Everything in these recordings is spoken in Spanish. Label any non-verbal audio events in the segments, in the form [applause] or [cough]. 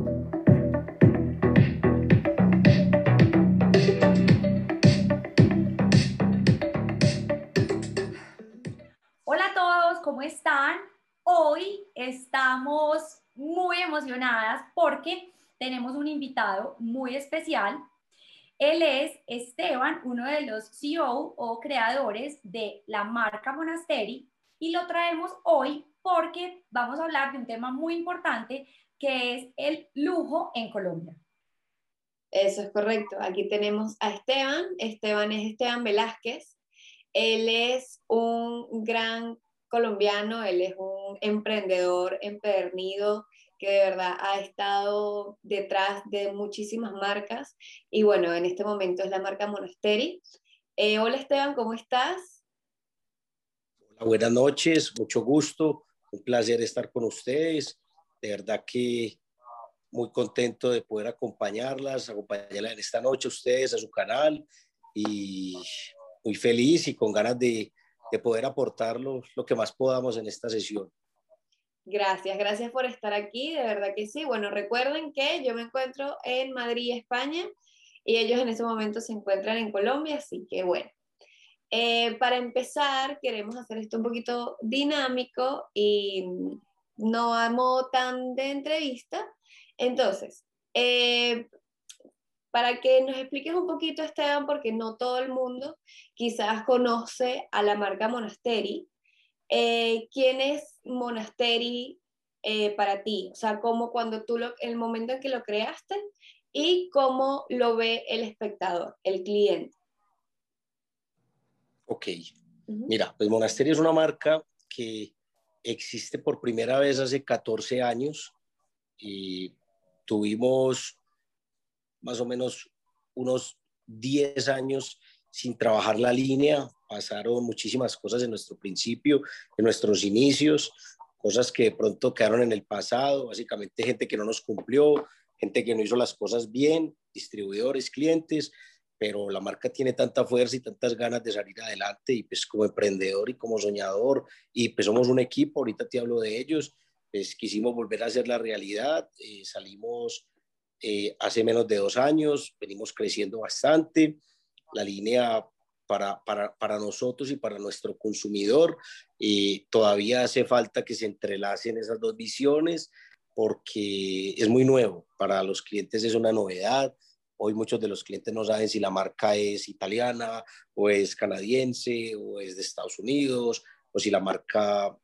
Hola a todos, ¿cómo están? Hoy estamos muy emocionadas porque tenemos un invitado muy especial. Él es Esteban, uno de los CEO o creadores de la marca Monasteri y lo traemos hoy porque vamos a hablar de un tema muy importante que es el lujo en Colombia. Eso es correcto. Aquí tenemos a Esteban. Esteban es Esteban Velázquez. Él es un gran colombiano, él es un emprendedor empedernido que de verdad ha estado detrás de muchísimas marcas y bueno, en este momento es la marca Monasteri. Eh, hola Esteban, ¿cómo estás? Hola, buenas noches, mucho gusto, un placer estar con ustedes. De verdad que muy contento de poder acompañarlas, acompañarlas en esta noche a ustedes, a su canal y muy feliz y con ganas de, de poder aportar lo, lo que más podamos en esta sesión. Gracias, gracias por estar aquí, de verdad que sí. Bueno, recuerden que yo me encuentro en Madrid, España, y ellos en ese momento se encuentran en Colombia, así que bueno. Eh, para empezar, queremos hacer esto un poquito dinámico y no amo tan de entrevista. Entonces, eh, para que nos expliques un poquito, Esteban, porque no todo el mundo quizás conoce a la marca Monasteri, eh, ¿quién es Monasteri eh, para ti? O sea, cómo cuando tú, lo, el momento en que lo creaste y cómo lo ve el espectador, el cliente. Ok, mira, pues Monasteri es una marca que existe por primera vez hace 14 años y tuvimos más o menos unos 10 años sin trabajar la línea, pasaron muchísimas cosas en nuestro principio, en nuestros inicios, cosas que de pronto quedaron en el pasado, básicamente gente que no nos cumplió, gente que no hizo las cosas bien, distribuidores, clientes, pero la marca tiene tanta fuerza y tantas ganas de salir adelante y pues como emprendedor y como soñador y pues somos un equipo, ahorita te hablo de ellos, pues quisimos volver a hacer la realidad, eh, salimos eh, hace menos de dos años, venimos creciendo bastante, la línea para, para, para, nosotros y para nuestro consumidor. Y todavía hace falta que se entrelacen esas dos visiones porque es muy nuevo. Para los clientes es una novedad. Hoy muchos de los clientes no saben si la marca es italiana o es canadiense o es de Estados Unidos o si la marca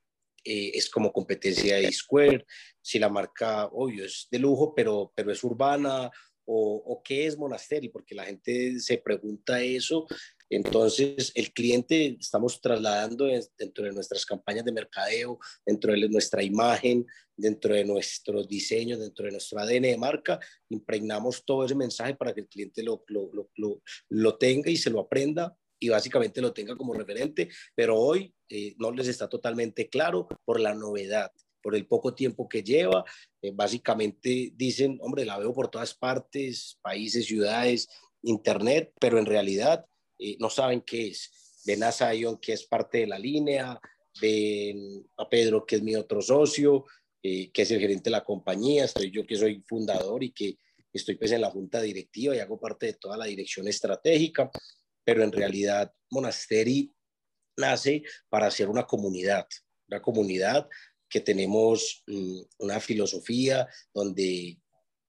eh, es como competencia de Square, si la marca, obvio, es de lujo, pero, pero es urbana o, qué es Monasteri, porque la gente se pregunta eso. Entonces, el cliente estamos trasladando dentro de nuestras campañas de mercadeo, dentro de nuestra imagen, dentro de nuestros diseños, dentro de nuestro ADN de marca, impregnamos todo ese mensaje para que el cliente lo, lo, lo, lo tenga y se lo aprenda y básicamente lo tenga como referente, pero hoy eh, no les está totalmente claro por la novedad por el poco tiempo que lleva. Eh, básicamente dicen, hombre, la veo por todas partes, países, ciudades, internet, pero en realidad eh, no saben qué es. Ven a Zion, que es parte de la línea, ven a Pedro, que es mi otro socio, eh, que es el gerente de la compañía, estoy yo que soy fundador y que estoy pues en la junta directiva y hago parte de toda la dirección estratégica, pero en realidad Monasteri nace para ser una comunidad, una comunidad que tenemos mm, una filosofía donde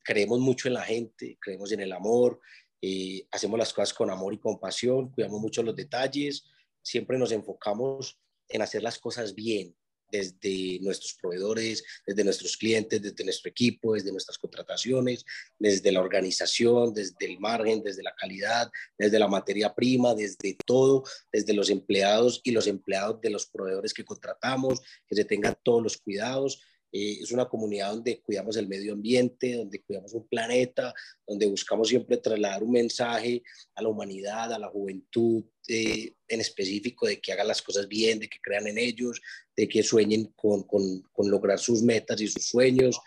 creemos mucho en la gente, creemos en el amor, eh, hacemos las cosas con amor y compasión, cuidamos mucho los detalles, siempre nos enfocamos en hacer las cosas bien, desde nuestros proveedores, desde nuestros clientes, desde nuestro equipo, desde nuestras contrataciones, desde la organización, desde el margen, desde la calidad, desde la materia prima, desde todo, desde los empleados y los empleados de los proveedores que contratamos, que se tengan todos los cuidados. Eh, es una comunidad donde cuidamos el medio ambiente, donde cuidamos un planeta, donde buscamos siempre trasladar un mensaje a la humanidad, a la juventud eh, en específico, de que hagan las cosas bien, de que crean en ellos, de que sueñen con, con, con lograr sus metas y sus sueños.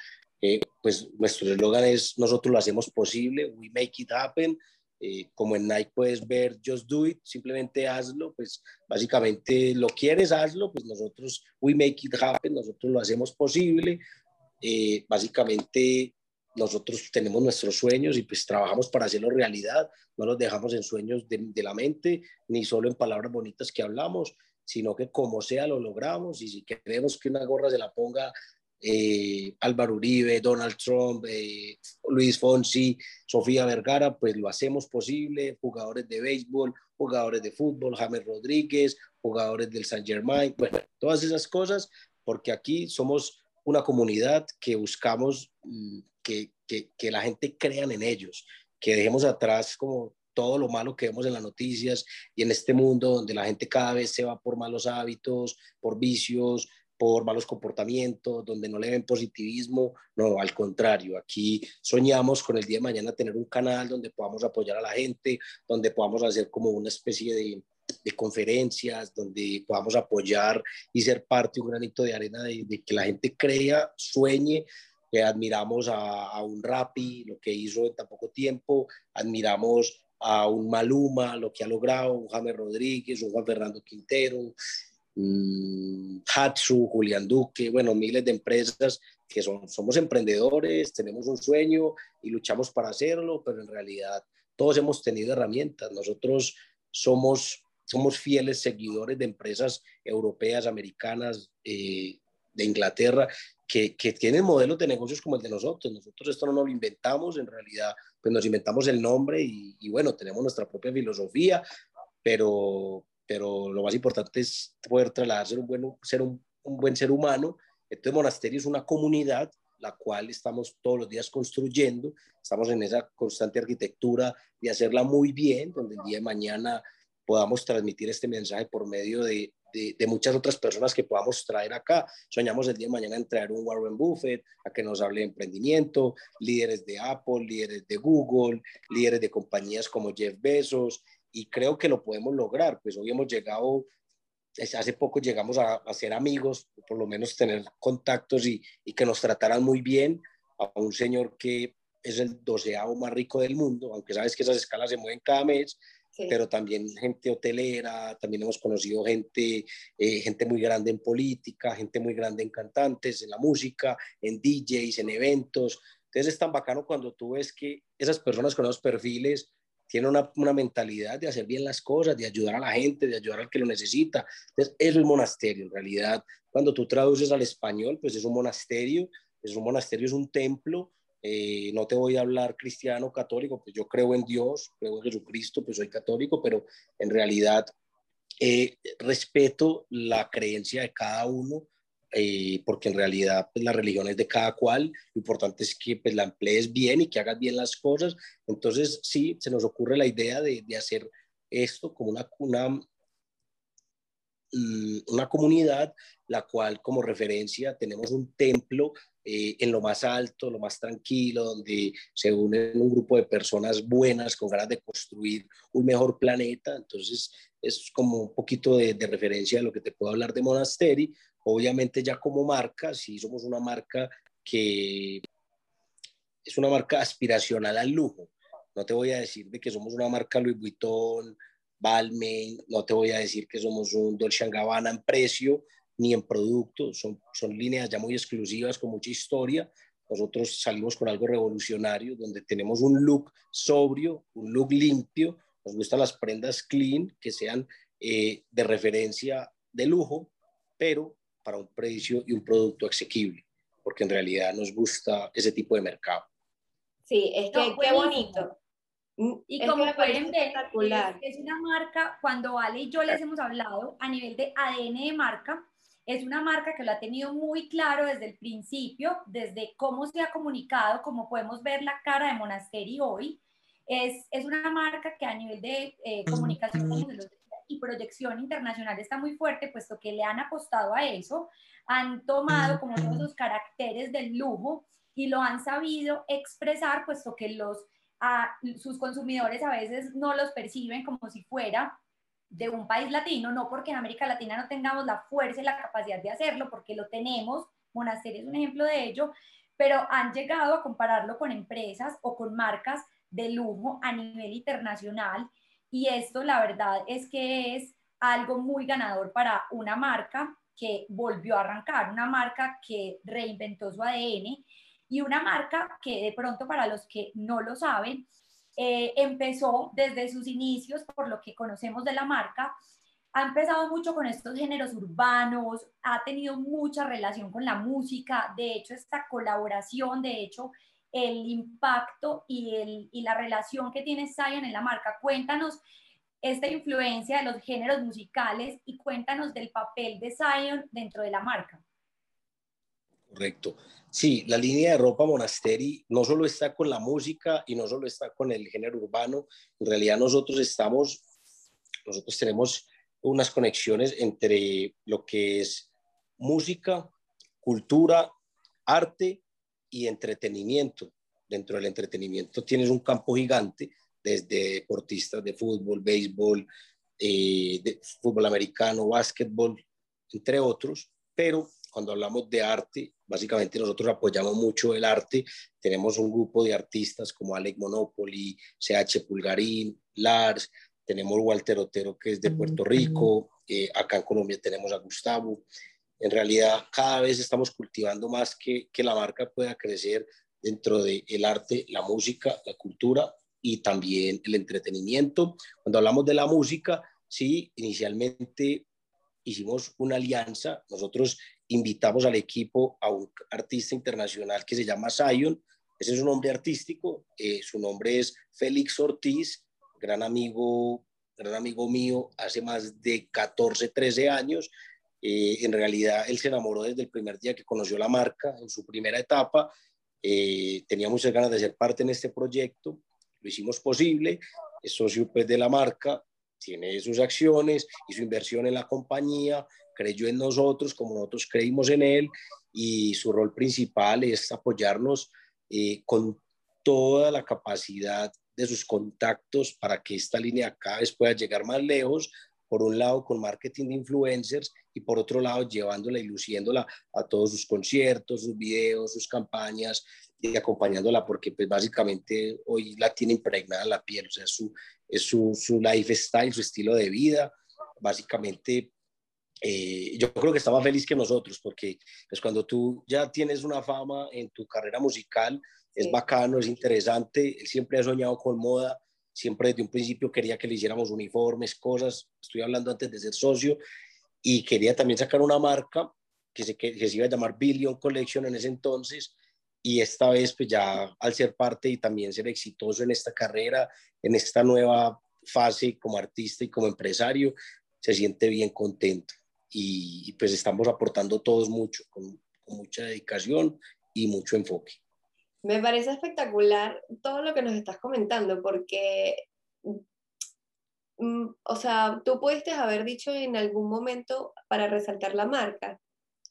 Eh, pues nuestro eslogan es, nosotros lo hacemos posible, we make it happen. Eh, como en Nike puedes ver Just Do It, simplemente hazlo, pues básicamente lo quieres, hazlo, pues nosotros we make it happen, nosotros lo hacemos posible. Eh, básicamente nosotros tenemos nuestros sueños y pues trabajamos para hacerlos realidad, no los dejamos en sueños de, de, la mente, ni solo en palabras bonitas que hablamos, sino que como sea lo logramos y si queremos que una gorra se la ponga eh, Álvaro Uribe, Donald Trump, eh, Luis Fonsi, Sofía Vergara, pues lo hacemos posible, jugadores de béisbol, jugadores de fútbol, James Rodríguez, jugadores del Saint Germain, todas esas cosas, porque aquí somos una comunidad que buscamos mm, que, que, que la gente crean en ellos, que dejemos atrás como todo lo malo que vemos en las noticias y en este mundo donde la gente cada vez se va por malos hábitos, por vicios, por malos comportamientos, donde no le ven positivismo, no, al contrario, aquí soñamos con el día de mañana tener un canal donde podamos apoyar a la gente, donde podamos hacer como una especie de, de conferencias, donde podamos apoyar y ser parte, un granito de arena de, de que la gente crea, sueñe, que admiramos a, a, un Rappi, lo que hizo en tan poco tiempo, admiramos a un Maluma, lo que ha logrado, un James Rodríguez, un Juan Fernando Quintero, Hatsu, Julián Duque, bueno, miles de empresas que son, somos emprendedores, tenemos un sueño y luchamos para hacerlo, pero en realidad todos hemos tenido herramientas. Nosotros somos, somos fieles seguidores de empresas europeas, americanas, eh, de Inglaterra, que, que, tienen modelos de negocios como el de nosotros. Nosotros esto no lo inventamos, en realidad, pues nos inventamos el nombre y, y bueno, tenemos nuestra propia filosofía, pero, pero lo más importante es poder trasladar ser un buen ser, un, un buen ser humano. Entonces, Monasterio es una comunidad la cual estamos todos los días construyendo, estamos en esa constante arquitectura de hacerla muy bien, donde el día de mañana podamos transmitir este mensaje por medio de, de, de, muchas otras personas que podamos traer acá. Soñamos el día de mañana en traer un Warren Buffett a que nos hable de emprendimiento, líderes de Apple, líderes de Google, líderes de compañías como Jeff Bezos, y creo que lo podemos lograr. Pues hoy hemos llegado, hace poco llegamos a, a ser amigos, por lo menos tener contactos y, y, que nos trataran muy bien a un señor que es el doceavo más rico del mundo, aunque sabes que esas escalas se mueven cada mes, sí. pero también gente hotelera, también hemos conocido gente, eh, gente muy grande en política, gente muy grande en cantantes, en la música, en DJs, en eventos. Entonces es tan bacano cuando tú ves que esas personas con esos perfiles tiene una, una, mentalidad de hacer bien las cosas, de ayudar a la gente, de ayudar al que lo necesita. Entonces, eso es monasterio. En realidad, cuando tú traduces al español, pues es un monasterio, es un monasterio, es un templo. Eh, no te voy a hablar cristiano, católico, pues yo creo en Dios, creo en Jesucristo, pues soy católico, pero en realidad eh, respeto la creencia de cada uno eh, porque en realidad pues, la religión es de cada cual, lo importante es que pues, la emplees bien y que hagas bien las cosas. Entonces, sí, se nos ocurre la idea de, de hacer esto como una, una, mm, una comunidad, la cual como referencia tenemos un templo eh, en lo más alto, lo más tranquilo, donde se unen un grupo de personas buenas con ganas de construir un mejor planeta. Entonces, es como un poquito de, de referencia a lo que te puedo hablar de Monasteri, Obviamente ya como marca, sí somos una marca que es una marca aspiracional al lujo. No te voy a decir de que somos una marca Louis Vuitton, Balmain, no te voy a decir que somos un Dolce Gabbana en precio ni en producto, son, son líneas ya muy exclusivas con mucha historia. Nosotros salimos con algo revolucionario, donde tenemos un look sobrio, un look limpio, nos gustan las prendas clean, que sean eh, de referencia de lujo, pero para un precio y un producto asequible, porque en realidad nos gusta ese tipo de mercado. Sí, es que no, qué bonito. Mm, y es como pueden ver, es, una marca, cuando Ale y yo les hemos hablado a nivel de ADN de marca, es una marca que lo ha tenido muy claro desde el principio, desde cómo se ha comunicado, como podemos ver la cara de Monasteri hoy. Es, es una marca que a nivel de eh, comunicación, de los y proyección internacional está muy fuerte, puesto que le han apostado a eso, han tomado como todos los caracteres del lujo y lo han sabido expresar, puesto que los, a, sus consumidores a veces no los perciben como si fuera de un país latino, no porque en América Latina no tengamos la fuerza y la capacidad de hacerlo, porque lo tenemos, Monasterio es un ejemplo de ello, pero han llegado a compararlo con empresas o con marcas de lujo a nivel internacional y esto la verdad es que es algo muy ganador para una marca que volvió a arrancar, una marca que reinventó su ADN y una marca que de pronto para los que no lo saben, eh, empezó desde sus inicios, por lo que conocemos de la marca, ha empezado mucho con estos géneros urbanos, ha tenido mucha relación con la música, de hecho esta colaboración, de hecho el impacto y, el, y la relación que tiene Zion en la marca. Cuéntanos esta influencia de los géneros musicales y cuéntanos del papel de Zion dentro de la marca. Correcto. Sí, la línea de ropa Monasteri no solo está con la música y no solo está con el género urbano, en realidad nosotros estamos, nosotros tenemos unas conexiones entre lo que es música, cultura, arte y entretenimiento. Dentro del entretenimiento tienes un campo gigante, desde deportistas de fútbol, béisbol, eh, de fútbol americano, básquetbol, entre otros, pero cuando hablamos de arte, básicamente nosotros apoyamos mucho el arte. Tenemos un grupo de artistas como Alec Monopoly, CH Pulgarín, Lars, tenemos Walter Otero que es de Puerto Rico, eh, acá en Colombia tenemos a Gustavo. En realidad cada vez estamos cultivando más que, que la marca pueda crecer dentro del el arte, la música, la cultura y también el entretenimiento. Cuando hablamos de la música, sí, inicialmente hicimos una alianza, nosotros invitamos al equipo a un artista internacional que se llama Zion, ese es un nombre artístico, eh, su nombre es Félix Ortiz, gran amigo, gran amigo mío hace más de 14, 13 años. Eh, en realidad él se enamoró desde el primer día que conoció la marca, en su primera etapa. Eh, tenía muchas ganas de ser parte en este proyecto, lo hicimos posible, es socio pues, de la marca, tiene sus acciones y su inversión en la compañía, creyó en nosotros como nosotros creímos en él. Y su rol principal es apoyarnos eh, con toda la capacidad de sus contactos para que esta línea cada pueda llegar más lejos, por un lado con marketing de influencers y por otro lado llevándola y luciéndola a todos sus conciertos, sus videos, sus campañas y acompañándola porque pues básicamente hoy la tiene impregnada en la piel, o sea, su, es su, su lifestyle, su estilo de vida, básicamente eh, yo creo que estaba feliz que nosotros, porque pues cuando tú ya tienes una fama en tu carrera musical, es bacano, es interesante, él siempre ha soñado con moda, siempre desde un principio quería que le hiciéramos uniformes, cosas, estoy hablando antes de ser socio, y quería también sacar una marca que se, que, se iba a llamar Billion Collection en ese entonces, y esta vez pues ya al ser parte y también ser exitoso en esta carrera, en esta nueva fase como artista y como empresario, se siente bien contento y, pues estamos aportando todos mucho, con, mucha dedicación y mucho enfoque. Me parece espectacular todo lo que nos estás comentando, porque, mm, o sea, tú pudiste haber dicho en algún momento para resaltar la marca,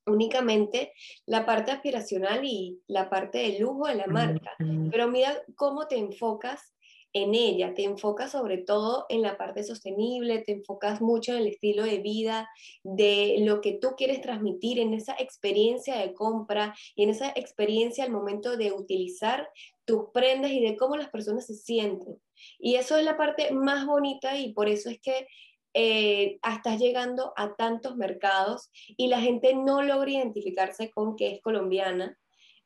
únicamente la parte aspiracional y la parte de lujo de la marca, pero mira cómo te enfocas en ella, te enfocas sobre todo en la parte sostenible, te enfocas mucho en el estilo de vida, de lo que tú quieres transmitir, en esa experiencia de compra y en esa experiencia al momento de utilizar tus prendas y de cómo las personas se sienten. Y eso es la parte más bonita y por eso es que eh, estás llegando a tantos mercados y la gente no logra identificarse con que es colombiana.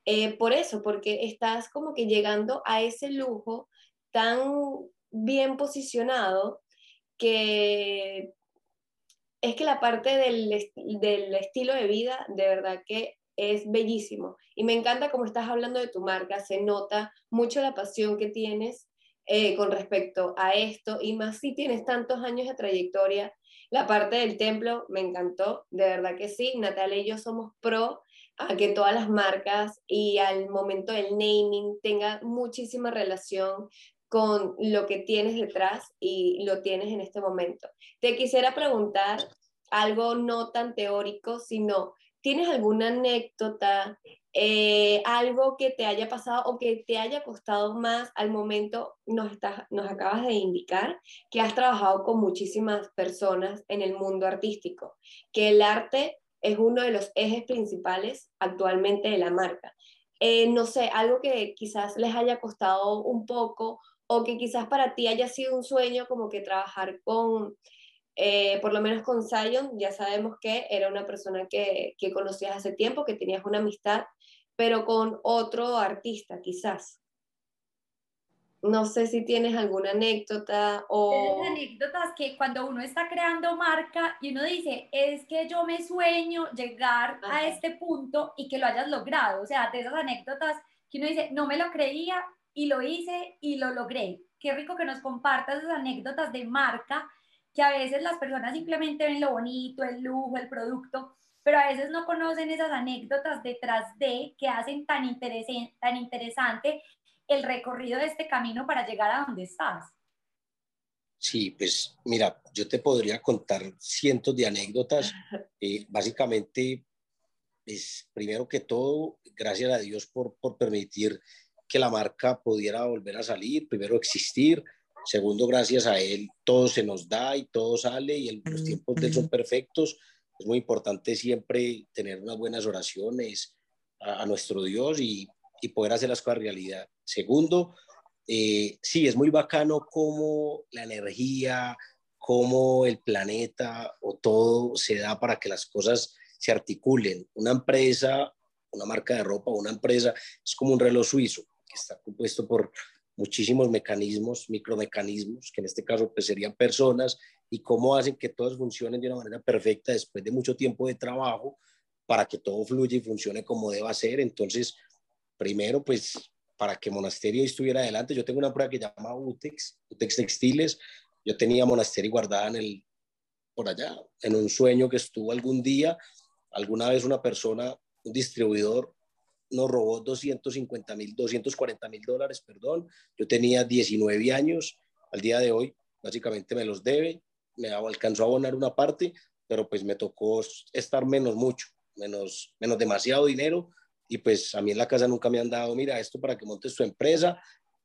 Eh, por eso, porque estás como que llegando a ese lujo tan bien posicionado que es que la parte del, estilo de vida de verdad que es bellísimo. Y me encanta cómo estás hablando de tu marca, se nota mucho la pasión que tienes eh, con respecto a esto, y más si tienes tantos años de trayectoria. La parte del templo me encantó, de verdad que sí. Natalia y yo somos pro a que todas las marcas y al momento del naming tenga muchísima relación con lo que tienes detrás y lo tienes en este momento. Te quisiera preguntar algo no tan teórico, sino, ¿tienes alguna anécdota, eh, algo que te haya pasado o que te haya costado más al momento? Nos, estás, nos acabas de indicar que has trabajado con muchísimas personas en el mundo artístico, que el arte es uno de los ejes principales actualmente de la marca. Eh, no sé, algo que quizás les haya costado un poco o que quizás para ti haya sido un sueño como que trabajar con, eh, por lo menos con Zion, ya sabemos que era una persona que, que conocías hace tiempo, que tenías una amistad, pero con otro artista quizás. No sé si tienes alguna anécdota o... Tienes anécdotas que cuando uno está creando marca y uno dice, es que yo me sueño llegar a este punto y que lo hayas logrado. O sea, de esas anécdotas que uno dice, no me lo creía y lo hice y lo logré. Qué rico que nos compartas esas anécdotas de marca que a veces las personas simplemente ven lo bonito, el lujo, el producto, pero a veces no conocen esas anécdotas detrás de que hacen tan, tan interesante el recorrido de este camino para llegar a donde estás. Sí, pues mira, yo te podría contar cientos de anécdotas. [laughs] Eh, básicamente, es primero que todo, gracias a Dios por, por permitir que la marca pudiera volver a salir, primero existir, segundo, gracias a él, todo se nos da y todo sale y los tiempos de él son perfectos. Es muy importante siempre tener unas buenas oraciones a, nuestro Dios y, y, poder hacer las cosas realidad. Segundo, eh, sí, es muy bacano cómo la energía, cómo el planeta o todo se da para que las cosas se articulen. Una empresa, una marca de ropa, una empresa es como un reloj suizo está compuesto por muchísimos mecanismos, micromecanismos, que en este caso pues serían personas, y cómo hacen que todos funcionen de una manera perfecta después de mucho tiempo de trabajo para que todo fluya y funcione como deba ser. Entonces, primero, pues para que Monasterio estuviera adelante, yo tengo una prueba que llama UTEX, UTEX Textiles, yo tenía Monasterio guardada en el, por allá, en un sueño que estuvo algún día, alguna vez una persona, un distribuidor, nos robó 250 mil, 240 mil dólares, perdón. Yo tenía 19 años, al día de hoy básicamente me los debe, me alcanzó a abonar una parte, pero pues me tocó estar menos mucho, menos, menos demasiado dinero. Y pues a mí en la casa nunca me han dado, mira, esto para que montes tu empresa,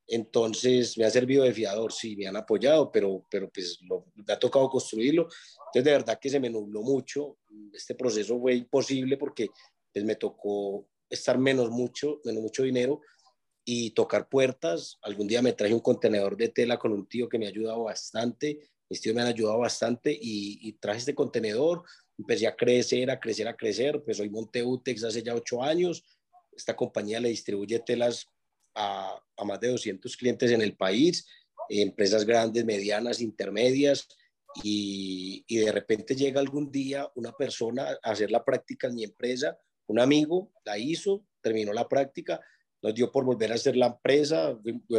entonces me ha servido de fiador, sí, me han apoyado, pero, pero pues me ha tocado construirlo, entonces de verdad que se me nubló mucho, este proceso fue imposible porque pues me tocó estar menos mucho, menos mucho dinero y tocar puertas. Algún día me traje un contenedor de tela con un tío que me ha ayudado bastante, mis tíos me han ayudado bastante y, traje este contenedor, empecé a crecer, a crecer, a crecer, pues hoy monté Utex hace ya ocho años, esta compañía le distribuye telas a, a más de 200 clientes en el país, empresas grandes, medianas, intermedias, y, y, de repente llega algún día una persona a hacer la práctica en mi empresa un amigo la hizo, terminó la práctica, nos dio por volver a hacer la empresa,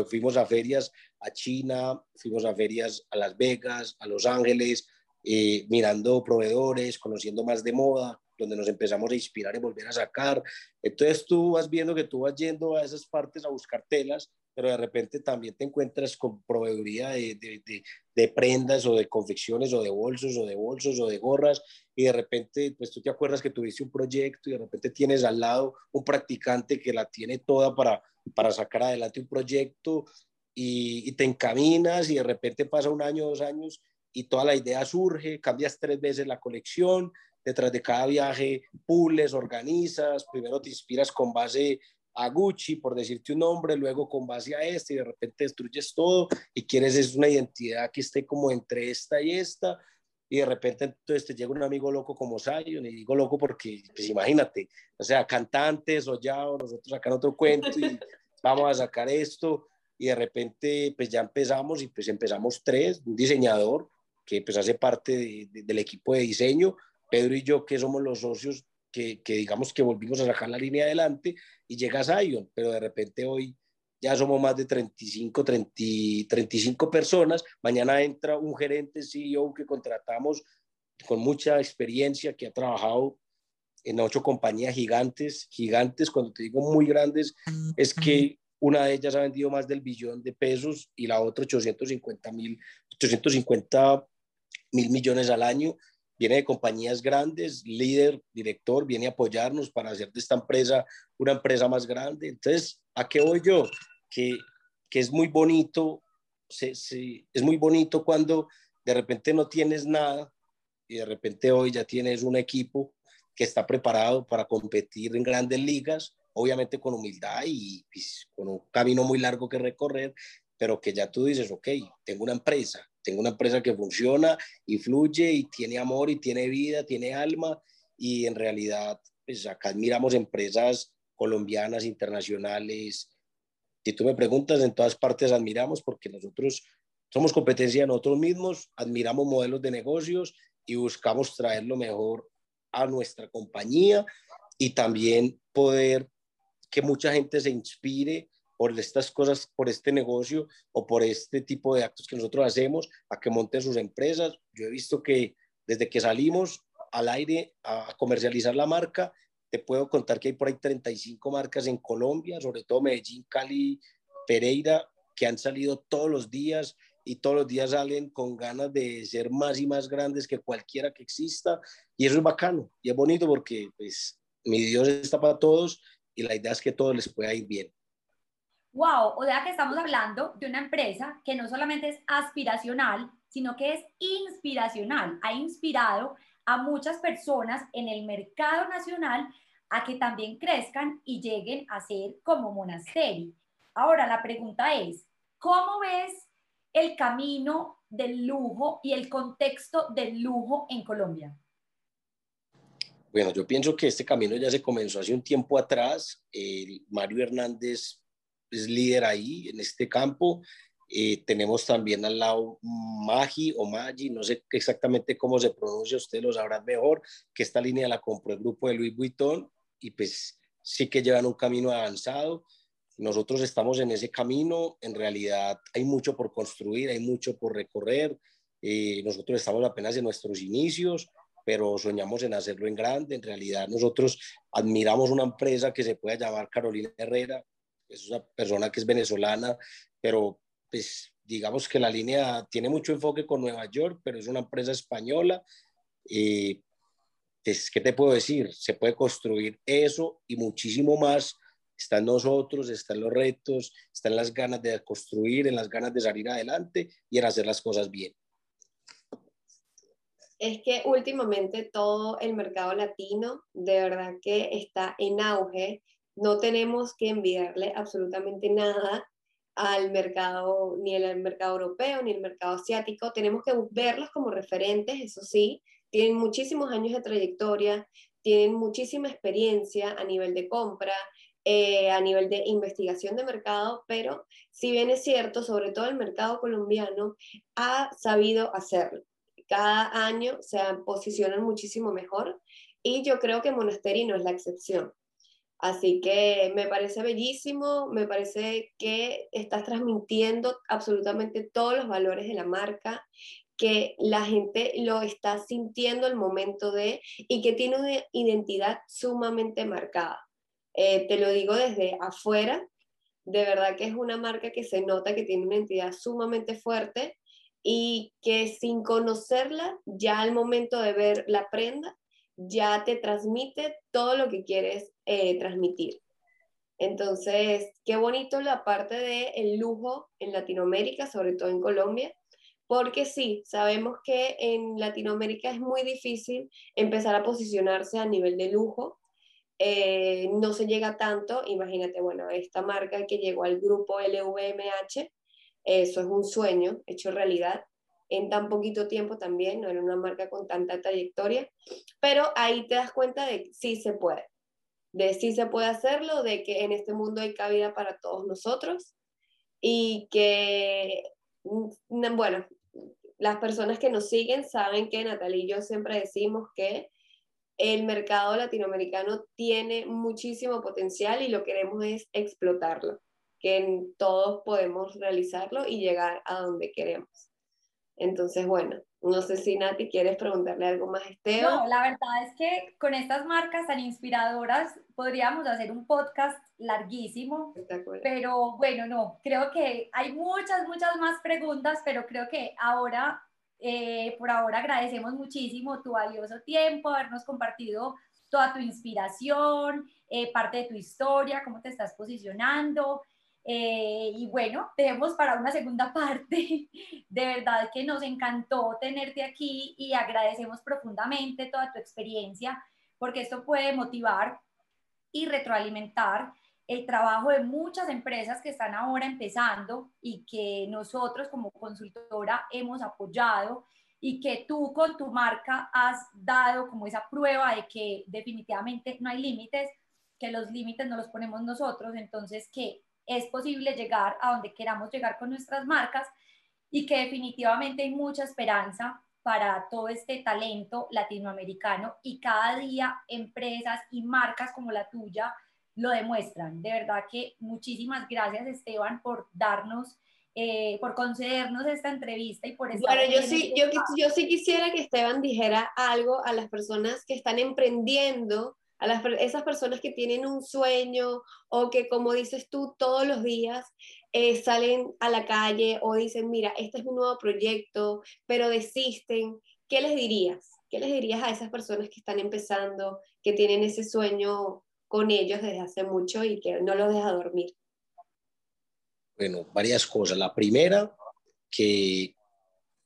fuimos a ferias a China, fuimos a ferias a Las Vegas, a Los Ángeles, eh, mirando proveedores, conociendo más de moda, donde nos empezamos a inspirar y volver a sacar. Entonces tú vas viendo que tú vas yendo a esas partes a buscar telas pero de repente también te encuentras con proveeduría de, de, de, prendas o de confecciones o de bolsos o de bolsos o de gorras y de repente pues tú te acuerdas que tuviste un proyecto y de repente tienes al lado un practicante que la tiene toda para, para sacar adelante un proyecto y, y te encaminas y de repente pasa un año, dos años y toda la idea surge, cambias tres veces la colección, detrás de cada viaje pules, organizas, primero te inspiras con base a Gucci, por decirte un nombre, luego con base a este y de repente destruyes todo y quieres es una identidad que esté como entre esta y esta y de repente entonces te llega un amigo loco como Zion y digo loco porque pues imagínate, o sea, cantantes o ya nosotros sacan otro cuento y [laughs] vamos a sacar esto y de repente pues ya empezamos y pues empezamos tres, un diseñador que pues hace parte del equipo de diseño, Pedro y yo que somos los socios que, digamos que volvimos a sacar la línea adelante y llega Zion, pero de repente hoy ya somos más de 35, 30, 35 personas. Mañana entra un gerente CEO que contratamos con mucha experiencia, que ha trabajado en ocho compañías gigantes, gigantes, cuando te digo muy grandes, es que una de ellas ha vendido más del billón de pesos y la otra 850 mil, 850 mil millones al año viene de compañías grandes, líder, director, viene a apoyarnos para hacer de esta empresa una empresa más grande. Entonces, ¿a qué voy yo? Que, que es muy bonito, es muy bonito cuando de repente no tienes nada y de repente hoy ya tienes un equipo que está preparado para competir en grandes ligas, obviamente con humildad y pues, con un camino muy largo que recorrer, pero que ya tú dices, ok, tengo una empresa, tengo una empresa que funciona y fluye y tiene amor y tiene vida, tiene alma y en realidad, pues acá admiramos empresas colombianas, internacionales. Si tú me preguntas, en todas partes admiramos porque nosotros somos competencia de nosotros mismos, admiramos modelos de negocios y buscamos traer lo mejor a nuestra compañía y también poder que mucha gente se inspire por estas cosas, por este negocio o por este tipo de actos que nosotros hacemos, a que monten sus empresas. Yo he visto que desde que salimos al aire a comercializar la marca, te puedo contar que hay por ahí 35 marcas en Colombia, sobre todo Medellín, Cali, Pereira, que han salido todos los días y todos los días salen con ganas de ser más y más grandes que cualquiera que exista. Y eso es bacano y es bonito porque pues mi Dios está para todos y la idea es que todo les pueda ir bien. Wow, o sea que estamos hablando de una empresa que no solamente es aspiracional, sino que es inspiracional. Ha inspirado a muchas personas en el mercado nacional a que también crezcan y lleguen a ser como Monasteri. Ahora la pregunta es, ¿cómo ves el camino del lujo y el contexto del lujo en Colombia? Bueno, yo pienso que este camino ya se comenzó hace un tiempo atrás. Mario Hernández es líder ahí en este campo. Eh, tenemos también al lado Magi o Magi, no sé exactamente cómo se pronuncia, ustedes lo sabrán mejor, que esta línea la compró el grupo de Louis Vuitton y pues sí que llevan un camino avanzado. Nosotros estamos en ese camino, en realidad hay mucho por construir, hay mucho por recorrer. Eh, nosotros estamos apenas en nuestros inicios, pero soñamos en hacerlo en grande. En realidad nosotros admiramos una empresa que se puede llamar Carolina Herrera, es una persona que es venezolana, pero pues digamos que la línea tiene mucho enfoque con Nueva York, pero es una empresa española. Eh, pues, ¿Qué te puedo decir? Se puede construir eso y muchísimo más está en nosotros, están los retos, están las ganas de construir, en las ganas de salir adelante y en hacer las cosas bien. Es que últimamente todo el mercado latino de verdad que está en auge. No tenemos que enviarle absolutamente nada al mercado, ni el mercado europeo, ni el mercado asiático. Tenemos que verlos como referentes, eso sí, tienen muchísimos años de trayectoria, tienen muchísima experiencia a nivel de compra, eh, a nivel de investigación de mercado, pero si bien es cierto, sobre todo el mercado colombiano ha sabido hacerlo. Cada año se posicionan muchísimo mejor y yo creo que Monasteri no es la excepción. Así que me parece bellísimo, me parece que estás transmitiendo absolutamente todos los valores de la marca, que la gente lo está sintiendo el momento de y que tiene una identidad sumamente marcada. Eh, te lo digo desde afuera, de verdad que es una marca que se nota que tiene una entidad sumamente fuerte y que sin conocerla, ya al momento de ver la prenda, ya te transmite todo lo que quieres eh, transmitir. Entonces, qué bonito la parte del el lujo en Latinoamérica, sobre todo en Colombia, porque sí, sabemos que en Latinoamérica es muy difícil empezar a posicionarse a nivel de lujo, eh, no se llega tanto, imagínate, bueno, esta marca que llegó al grupo LVMH, eso es un sueño hecho realidad en tan poquito tiempo también, no era una marca con tanta trayectoria, pero ahí te das cuenta de que sí se puede, de sí se puede hacerlo, de que en este mundo hay cabida para todos nosotros y que, mm, bueno, las personas que nos siguen saben que Natalia y yo siempre decimos que el mercado latinoamericano tiene muchísimo potencial y lo queremos es explotarlo, que todos podemos realizarlo y llegar a donde queremos. Entonces, bueno, no sé si Nati quieres preguntarle algo más a Esteban. No, la verdad es que con estas marcas tan inspiradoras podríamos hacer un podcast larguísimo, pero bueno, no, creo que hay muchas, muchas más preguntas, pero creo que ahora eh, por ahora agradecemos muchísimo tu valioso tiempo, habernos compartido toda tu inspiración, eh, parte de tu historia, cómo te estás posicionando. Eh, y bueno, tenemos para una segunda [laughs] parte. De verdad que nos encantó tenerte aquí y agradecemos profundamente toda tu experiencia porque esto puede motivar y retroalimentar el trabajo de muchas empresas que están ahora empezando y que nosotros como consultora hemos apoyado y que tú con tu marca has dado como esa prueba de que definitivamente no hay límites que los límites no los ponemos nosotros, entonces que es posible llegar a donde queramos llegar con nuestras marcas y que definitivamente hay mucha esperanza para todo este talento latinoamericano y cada día empresas y marcas como la tuya lo demuestran. De verdad que muchísimas gracias Esteban por darnos, eh, por concedernos esta entrevista y por estar... Bueno, yo sí, este yo, yo sí quisiera que Esteban dijera algo a las personas que están emprendiendo a las, esas personas que tienen un sueño o que, como dices tú, todos los días eh, salen a la calle o dicen, mira, este es un nuevo proyecto, pero desisten, ¿qué les dirías? ¿Qué les dirías a esas personas que están empezando, que tienen ese sueño con ellos desde hace mucho y que no los deja dormir? Bueno, varias cosas. La primera, que,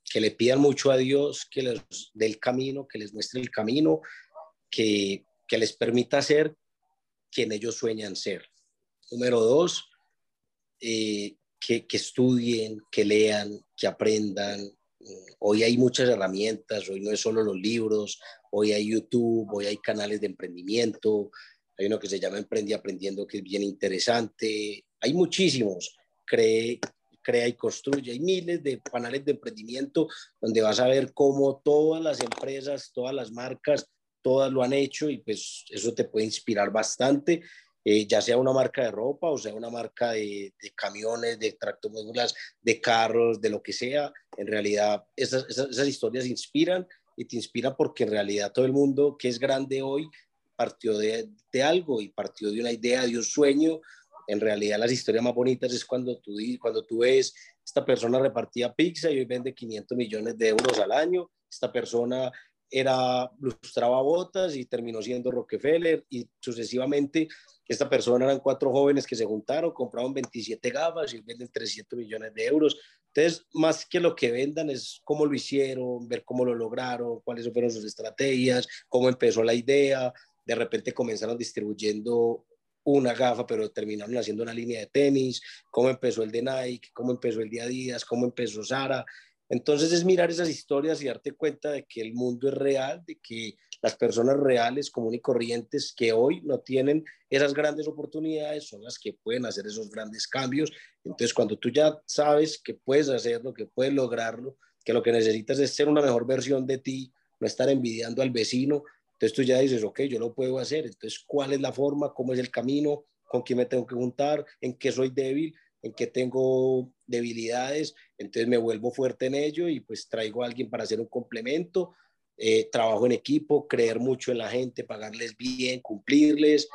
que le pidan mucho a Dios que les dé el camino, que les muestre el camino, que que les permita ser quien ellos sueñan ser. Número dos, eh, que, estudien, que lean, que aprendan. Hoy hay muchas herramientas, hoy no es solo los libros, hoy hay YouTube, hoy hay canales de emprendimiento, hay uno que se llama Emprendi Aprendiendo que es bien interesante, hay muchísimos, cree, crea y construye, hay miles de canales de emprendimiento donde vas a ver cómo todas las empresas, todas las marcas todas lo han hecho y pues eso te puede inspirar bastante, eh, ya sea una marca de ropa o sea una marca de, camiones, de tractomódulas, de carros, de lo que sea. En realidad esas, esas, historias inspiran y te inspiran porque en realidad todo el mundo que es grande hoy partió de, de, algo y partió de una idea, de un sueño. En realidad las historias más bonitas es cuando tú, cuando tú ves esta persona repartía pizza y hoy vende 500 millones de euros al año, esta persona era, lustraba botas y terminó siendo Rockefeller y sucesivamente esta persona eran cuatro jóvenes que se juntaron, compraron 27 gafas y venden 300 millones de euros. Entonces, más que lo que vendan es cómo lo hicieron, ver cómo lo lograron, cuáles fueron sus estrategias, cómo empezó la idea. De repente comenzaron distribuyendo una gafa, pero terminaron haciendo una línea de tenis, cómo empezó el de Nike, cómo empezó el de Adidas, cómo empezó Zara. Entonces es mirar esas historias y darte cuenta de que el mundo es real, de que las personas reales, comunes y corrientes que hoy no tienen esas grandes oportunidades son las que pueden hacer esos grandes cambios. Entonces cuando tú ya sabes que puedes hacerlo, que puedes lograrlo, que lo que necesitas es ser una mejor versión de ti, no estar envidiando al vecino, entonces tú ya dices, ok, yo lo puedo hacer. Entonces, ¿cuál es la forma? ¿Cómo es el camino? ¿Con quién me tengo que juntar? ¿En qué soy débil? en que tengo debilidades, entonces me vuelvo fuerte en ello y pues traigo a alguien para hacer un complemento, eh, trabajo en equipo, creer mucho en la gente, pagarles bien, cumplirles,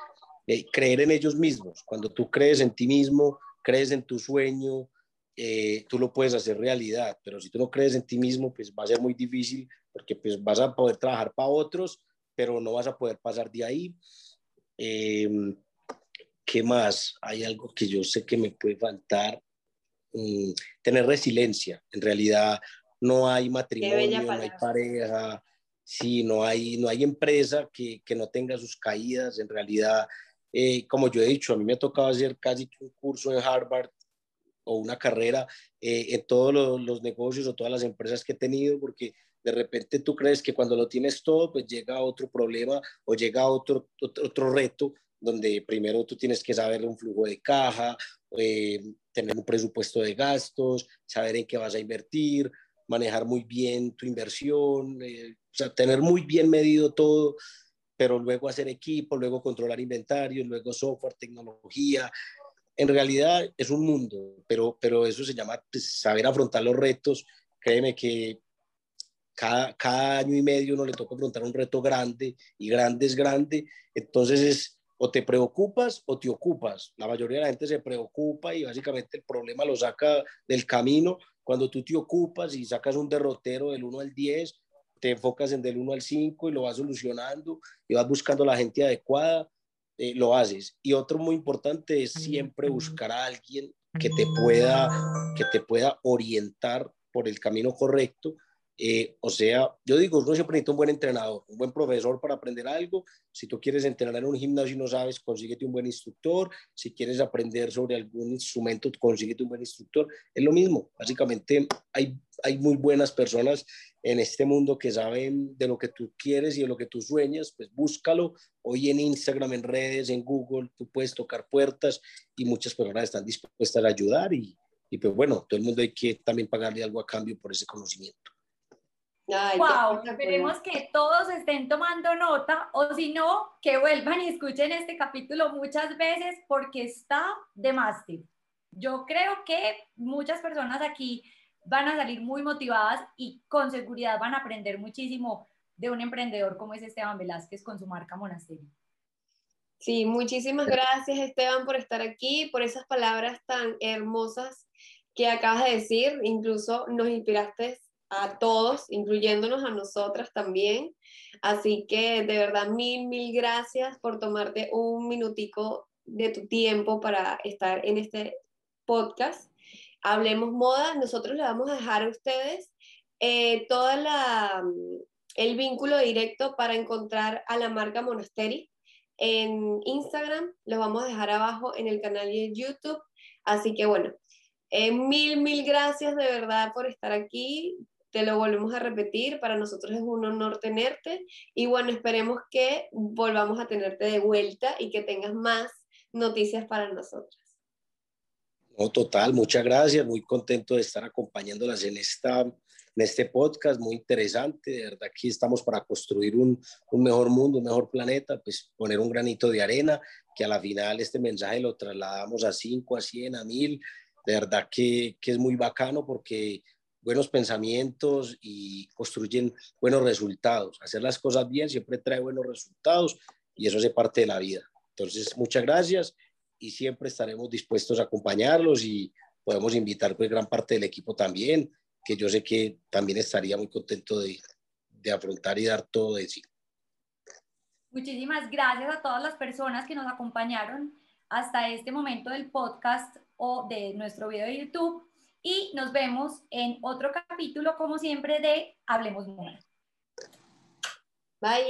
eh, creer en ellos mismos. Cuando tú crees en ti mismo, crees en tu sueño, eh, tú lo puedes hacer realidad, pero si tú no crees en ti mismo, pues va a ser muy difícil porque pues vas a poder trabajar para otros, pero no vas a poder pasar de ahí. ¿Qué más? Hay algo que yo sé que me puede faltar. Mm, tener resiliencia. En realidad no hay matrimonio, no hay pareja, sí, no hay, no hay empresa que, que no tenga sus caídas. En realidad, eh, como yo he dicho, a mí me ha tocado hacer casi un curso en Harvard o una carrera eh, en todos los, los, negocios o todas las empresas que he tenido, porque de repente tú crees que cuando lo tienes todo, pues llega otro problema o llega otro, otro, otro reto donde primero tú tienes que saber un flujo de caja, eh, tener un presupuesto de gastos, saber en qué vas a invertir, manejar muy bien tu inversión, eh, tener muy bien medido todo, pero luego hacer equipo, luego controlar inventarios, luego software, tecnología. En realidad es un mundo, pero, pero eso se llama pues, saber afrontar los retos. Créeme que cada, cada año y medio uno le toca afrontar un reto grande y grande es grande. Entonces es o te preocupas o te ocupas. La mayoría de la gente se preocupa y básicamente el problema lo saca del camino. Cuando tú te ocupas y sacas un derrotero del 1 al 10, te enfocas en del 1 al 5 y lo vas solucionando y vas buscando la gente adecuada, eh, lo haces. Y otro muy importante es siempre buscar a alguien que te pueda, que te pueda orientar por el camino correcto Eh, o sea, yo digo, uno siempre necesita un buen entrenador, un buen profesor para aprender algo. Si tú quieres entrenar en un gimnasio y no sabes, consíguete un buen instructor. Si quieres aprender sobre algún instrumento, consíguete un buen instructor. Es lo mismo. Básicamente, hay, hay muy buenas personas en este mundo que saben de lo que tú quieres y de lo que tú sueñas. Pues búscalo. Hoy en Instagram, en redes, en Google, tú puedes tocar puertas y muchas personas están dispuestas a ayudar. Y, y pues bueno, todo el mundo hay que también pagarle algo a cambio por ese conocimiento wow, esperemos que todos estén tomando nota o si no, que vuelvan y escuchen este capítulo muchas veces porque está de máster. Yo creo que muchas personas aquí van a salir muy motivadas y con seguridad van a aprender muchísimo de un emprendedor como es Esteban Velázquez con su marca Monasterio. Sí, muchísimas gracias Esteban por estar aquí, por esas palabras tan hermosas que acabas de decir. Incluso nos inspiraste a todos, incluyéndonos a nosotras también. Así que de verdad, mil, mil gracias por tomarte un minutico de tu tiempo para estar en este podcast. Hablemos moda, nosotros le vamos a dejar a ustedes eh, todo el vínculo directo para encontrar a la marca Monasteri en Instagram, lo vamos a dejar abajo en el canal de YouTube. Así que bueno, eh, mil, mil gracias de verdad por estar aquí te lo volvemos a repetir, para nosotros es un honor tenerte y bueno, esperemos que volvamos a tenerte de vuelta y que tengas más noticias para nosotras. No, total, muchas gracias, muy contento de estar acompañándolas en, esta, en este podcast, muy interesante, de verdad aquí estamos para construir un, un mejor mundo, un mejor planeta, pues poner un granito de arena, que a la final este mensaje lo trasladamos a 5, a 100, a 1000, de verdad que, que es muy bacano porque buenos pensamientos y construyen buenos resultados. Hacer las cosas bien siempre trae buenos resultados y eso hace parte de la vida. Entonces, muchas gracias y siempre estaremos dispuestos a acompañarlos y podemos invitar pues gran parte del equipo también, que yo sé que también estaría muy contento de, de afrontar y dar todo de sí. Muchísimas gracias a todas las personas que nos acompañaron hasta este momento del podcast o de nuestro video de YouTube y nos vemos en otro capítulo, como siempre, de Hablemos Moda. Bye.